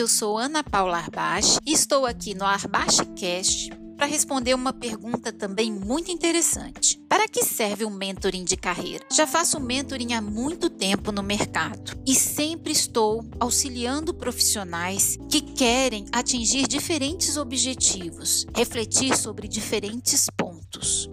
eu sou Ana Paula Arbache e estou aqui no Arbache Cast para responder uma pergunta também muito interessante. Para que serve o mentoring de carreira? Já faço mentoring há muito tempo no mercado e sempre estou auxiliando profissionais que querem atingir diferentes objetivos, refletir sobre diferentes pontos.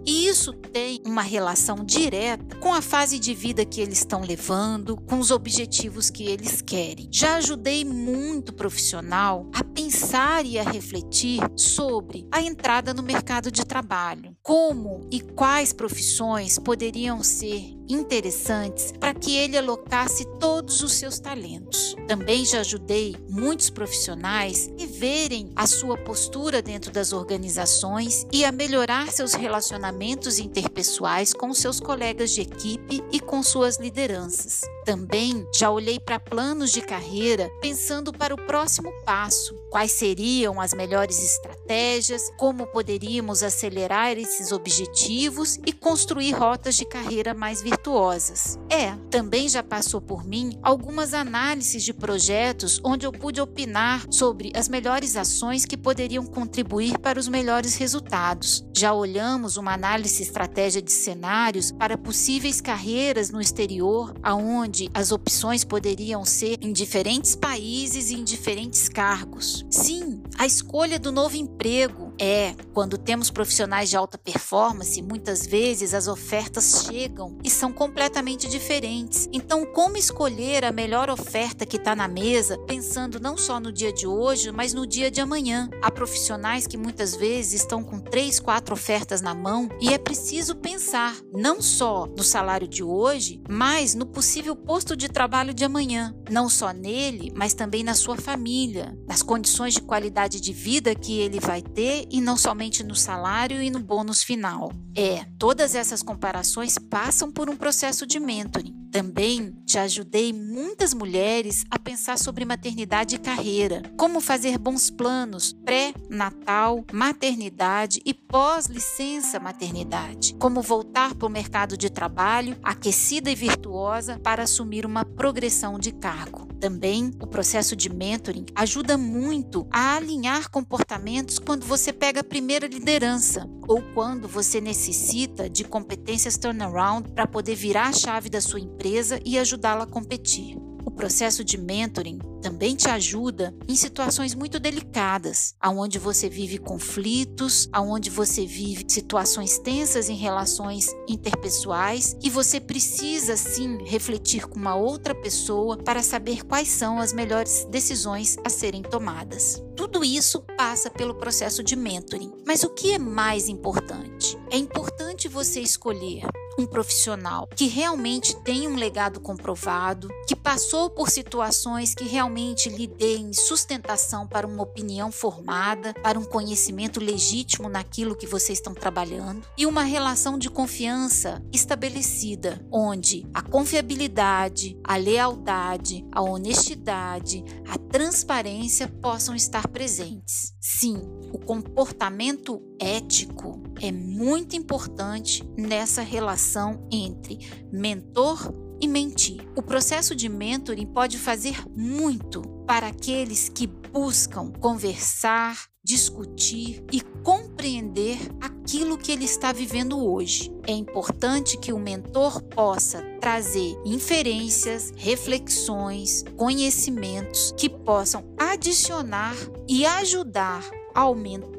E isso tem uma relação direta com a fase de vida que eles estão levando, com os objetivos que eles querem. Já ajudei muito profissional a pensar e a refletir sobre a entrada no mercado de trabalho, como e quais profissões poderiam ser interessantes para que ele alocasse todos os seus talentos. Também já ajudei muitos profissionais a verem a sua postura dentro das organizações e a melhorar seus relacionamentos interpessoais com seus colegas de equipe e com suas lideranças. Também já olhei para planos de carreira pensando para o próximo passo, quais seriam as melhores estratégias, como poderíamos acelerar esses objetivos e construir rotas de carreira mais virtuosas. É, também já passou por mim algumas análises de projetos onde eu pude opinar sobre as melhores ações que poderiam contribuir para os melhores resultados. Já olhamos uma análise estratégia de cenários para possíveis carreiras no exterior, aonde onde as opções poderiam ser em diferentes países e em diferentes cargos. Sim, a escolha do novo emprego é, quando temos profissionais de alta performance, muitas vezes as ofertas chegam e são completamente diferentes. Então, como escolher a melhor oferta que está na mesa, pensando não só no dia de hoje, mas no dia de amanhã? Há profissionais que muitas vezes estão com três, quatro ofertas na mão e é preciso pensar não só no salário de hoje, mas no possível posto de trabalho de amanhã. Não só nele, mas também na sua família, nas condições de qualidade de vida que ele vai ter e não somente no salário e no bônus final. É, todas essas comparações passam por um processo de mentoring. Também te ajudei muitas mulheres a pensar sobre maternidade e carreira, como fazer bons planos pré-natal, maternidade e pós-licença maternidade, como voltar para o mercado de trabalho aquecida e virtuosa para assumir uma progressão de cargo. Também o processo de mentoring ajuda muito a alinhar comportamentos quando você pega a primeira liderança ou quando você necessita de competências turnaround para poder virar a chave da sua empresa e ajudá-la a competir. Processo de mentoring também te ajuda em situações muito delicadas, aonde você vive conflitos, aonde você vive situações tensas em relações interpessoais e você precisa sim refletir com uma outra pessoa para saber quais são as melhores decisões a serem tomadas. Tudo isso passa pelo processo de mentoring. Mas o que é mais importante? É importante você escolher um profissional que realmente tem um legado comprovado, que passou por situações que realmente lhe deem sustentação para uma opinião formada, para um conhecimento legítimo naquilo que vocês estão trabalhando e uma relação de confiança estabelecida, onde a confiabilidade, a lealdade, a honestidade, a transparência possam estar presentes. Sim, o comportamento ético é muito importante nessa relação entre mentor e mentir. O processo de mentoring pode fazer muito para aqueles que buscam conversar, discutir e compreender aquilo que ele está vivendo hoje. É importante que o mentor possa trazer inferências, reflexões, conhecimentos que possam adicionar e ajudar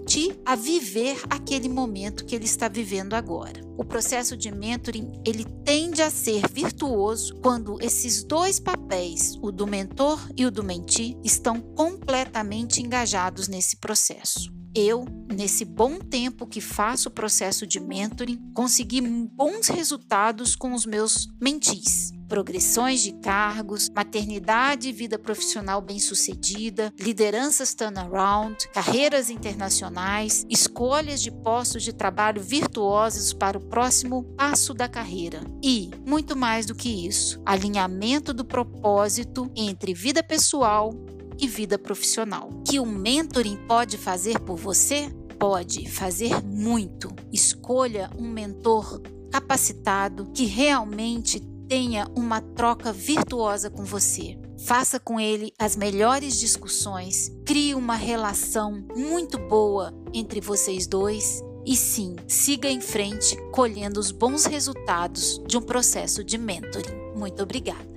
aumente a viver aquele momento que ele está vivendo agora. O processo de mentoring, ele tende a ser virtuoso quando esses dois papéis, o do mentor e o do mentir, estão completamente engajados nesse processo. Eu, nesse bom tempo que faço o processo de mentoring, consegui bons resultados com os meus mentis progressões de cargos, maternidade e vida profissional bem-sucedida, lideranças turnaround, carreiras internacionais, escolhas de postos de trabalho virtuosos para o próximo passo da carreira. E, muito mais do que isso, alinhamento do propósito entre vida pessoal e vida profissional. Que o mentoring pode fazer por você? Pode fazer muito. Escolha um mentor capacitado que realmente tenha uma troca virtuosa com você. Faça com ele as melhores discussões, crie uma relação muito boa entre vocês dois e sim, siga em frente colhendo os bons resultados de um processo de mentoring. Muito obrigada.